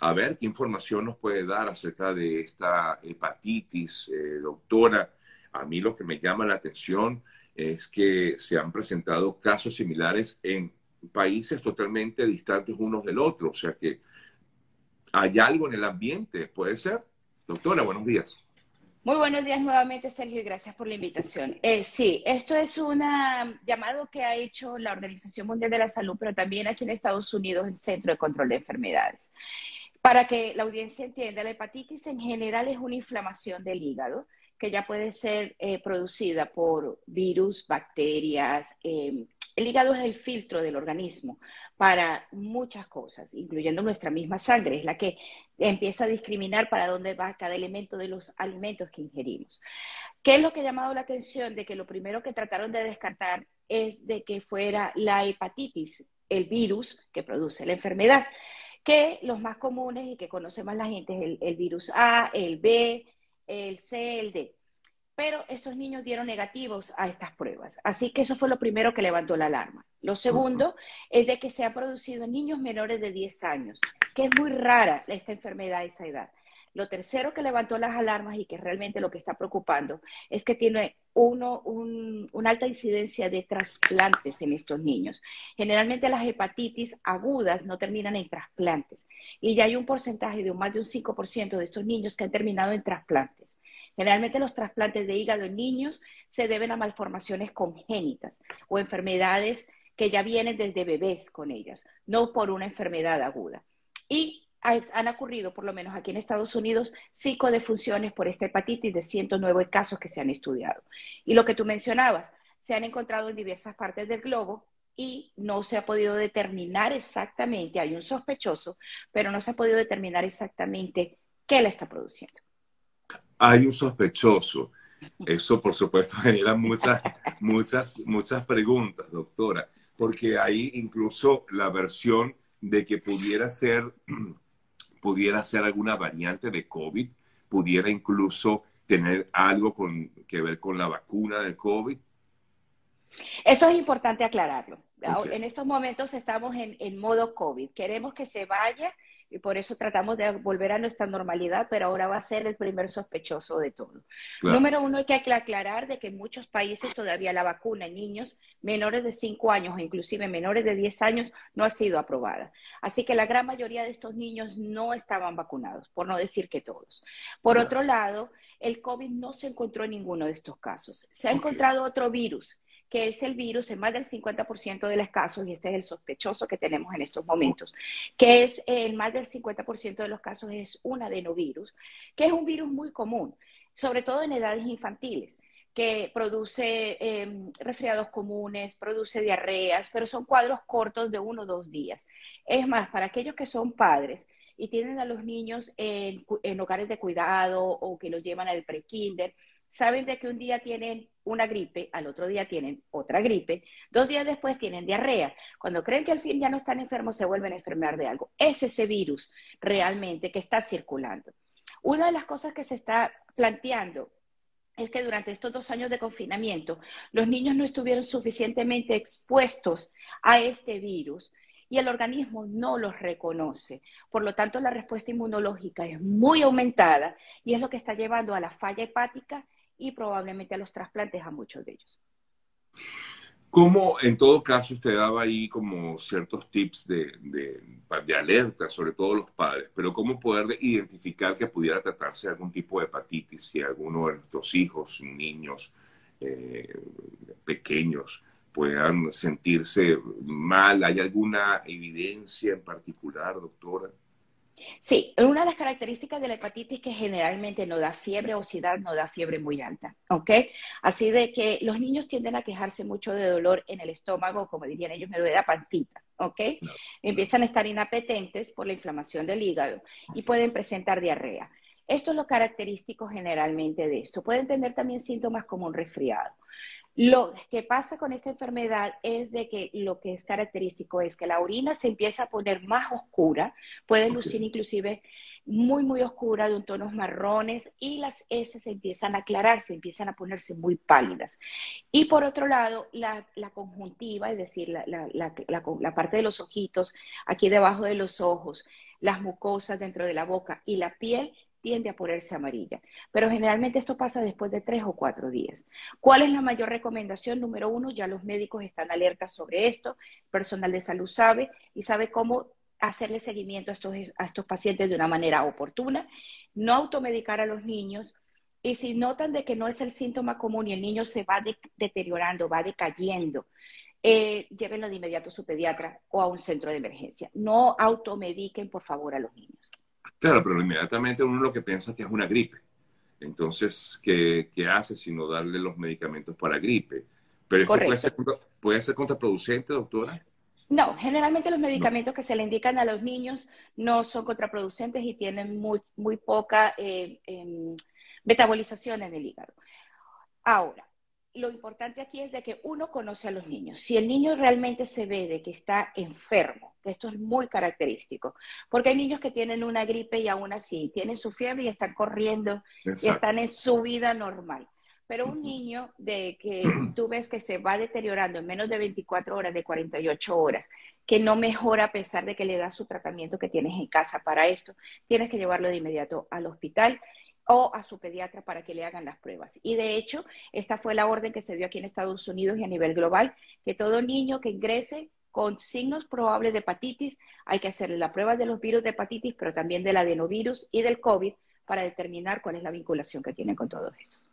a ver qué información nos puede dar acerca de esta hepatitis, eh, doctora. A mí lo que me llama la atención es que se han presentado casos similares en países totalmente distantes unos del otro. O sea que hay algo en el ambiente, ¿puede ser? Doctora, buenos días. Muy buenos días nuevamente, Sergio, y gracias por la invitación. Eh, sí, esto es un llamado que ha hecho la Organización Mundial de la Salud, pero también aquí en Estados Unidos el Centro de Control de Enfermedades. Para que la audiencia entienda, la hepatitis en general es una inflamación del hígado que ya puede ser eh, producida por virus, bacterias. Eh, el hígado es el filtro del organismo para muchas cosas, incluyendo nuestra misma sangre, es la que empieza a discriminar para dónde va cada elemento de los alimentos que ingerimos. ¿Qué es lo que ha llamado la atención? De que lo primero que trataron de descartar es de que fuera la hepatitis, el virus que produce la enfermedad que los más comunes y que conoce más la gente es el, virus A, el B, el C, el D. Pero estos niños dieron negativos a estas pruebas. Así que eso fue lo primero que levantó la alarma. Lo segundo es de que se ha producido en niños menores de 10 años, que es muy rara esta enfermedad a esa edad. Lo tercero que levantó las alarmas y que realmente lo que está preocupando es que tiene uno, una alta incidencia de trasplantes en estos niños. Generalmente las hepatitis agudas no terminan en trasplantes y ya hay un porcentaje de más de un 5% de estos niños que han terminado en trasplantes. Generalmente los trasplantes de hígado en niños se deben a malformaciones congénitas o enfermedades que ya vienen desde bebés con ellas, no por una enfermedad aguda. Y han ocurrido, por lo menos aquí en Estados Unidos, cinco defunciones por esta hepatitis de 109 casos que se han estudiado. Y lo que tú mencionabas, se han encontrado en diversas partes del globo y no se ha podido determinar exactamente, hay un sospechoso, pero no se ha podido determinar exactamente qué la está produciendo. Hay un sospechoso. Eso, por supuesto, genera muchas, muchas, muchas preguntas, doctora, porque hay incluso la versión de que pudiera ser pudiera ser alguna variante de COVID, pudiera incluso tener algo con, que ver con la vacuna del COVID? Eso es importante aclararlo. En estos momentos estamos en, en modo COVID. Queremos que se vaya y por eso tratamos de volver a nuestra normalidad, pero ahora va a ser el primer sospechoso de todo. Número uno, hay que aclarar de que en muchos países todavía la vacuna en niños menores de 5 años o inclusive menores de 10 años no ha sido aprobada. Así que la gran mayoría de estos niños no estaban vacunados, por no decir que todos. Por otro lado, el COVID no se encontró en ninguno de estos casos. Se ha encontrado otro virus que es el virus en más del 50% de los casos, y este es el sospechoso que tenemos en estos momentos, que es en más del 50% de los casos es un adenovirus, que es un virus muy común, sobre todo en edades infantiles que produce em, resfriados comunes, produce diarreas, pero son cuadros cortos de uno o dos días. Es más, para aquellos que son padres y tienen a los niños en, en hogares de cuidado o que los llevan al pre-kinder, saben de que un día tienen una gripe, al otro día tienen otra gripe, dos días después tienen diarrea. Cuando creen que al fin ya no están enfermos, se vuelven a enfermar de algo. Es ese virus realmente que está circulando. Una de las cosas que se está planteando es que durante estos dos años de confinamiento los niños no estuvieron suficientemente expuestos a este virus y el organismo no los reconoce. Por lo tanto, la respuesta inmunológica es muy aumentada y es lo que está llevando a la falla hepática y probablemente a los trasplantes a muchos de ellos. ¿Cómo, en todo caso, usted daba ahí como ciertos tips de, de, alerta, sobre todo los padres, pero cómo poder identificar que pudiera tratarse de algún tipo de hepatitis si alguno de nuestros hijos, niños eh, pequeños, puedan sentirse mal? ¿Hay alguna evidencia en particular, doctora? Sí, una de las características de la hepatitis es que generalmente no da fiebre, obesidad, no da fiebre muy alta, ¿ok? Así de que los niños tienden a quejarse mucho de dolor en el estómago, como dirían ellos, me duele la pantita, ¿ok? Empiezan a estar inapetentes por la inflamación del hígado y pueden presentar diarrea. Esto es lo característico generalmente de esto. Pueden tener también síntomas como un resfriado. Lo que pasa con esta enfermedad es de que lo que es característico es que la orina se empieza a poner más oscura, puede lucir inclusive muy, muy oscura, de un tonos marrones, y las heces empiezan a aclararse, empiezan a ponerse muy pálidas. Y por otro lado, la, conjuntiva, es decir, la, la, parte de los ojitos, aquí debajo de los ojos, las mucosas dentro de la boca y la piel tiende a ponerse amarilla. Pero generalmente esto pasa después de tres o cuatro días. ¿Cuál es la mayor recomendación? Número uno, ya los médicos están alertas sobre esto, personal de salud sabe y sabe cómo hacerle seguimiento a estos, a estos pacientes de una manera oportuna, no automedicar a los niños. Y si notan de que no es el síntoma común y el niño se va deteriorando, va decayendo, eh, llévenlo de inmediato a su pediatra o a un centro de emergencia. No automediquen, por favor, a los niños. Claro, pero inmediatamente uno lo que piensa que es una gripe. Entonces, ¿qué, qué hace sino darle los medicamentos para gripe? Pero puede ser, puede ser contraproducente, doctora. No, generalmente los medicamentos que se le indican a los niños no son contraproducentes y tienen muy, muy poca eh, em, metabolización en el hígado. Ahora, lo importante aquí es de que uno conoce a los niños. Si el niño realmente se ve de que está enfermo, que esto es muy característico, porque hay niños que tienen una gripe y aún así tienen su fiebre y están corriendo y están en su vida normal. Pero un niño de que tú ves que se va deteriorando en menos de 24 horas, de 48 horas, que no mejora a pesar de que le das su tratamiento que tienes en casa para esto, tienes que llevarlo de inmediato al hospital o a su pediatra para que le hagan las pruebas. Y de hecho, esta fue la orden que se dio aquí en Estados Unidos y a nivel global, que todo niño que ingrese con signos probables de hepatitis, hay que hacerle la prueba de los virus de hepatitis, pero también del adenovirus y del COVID para determinar cuál es la vinculación que tienen con todos estos.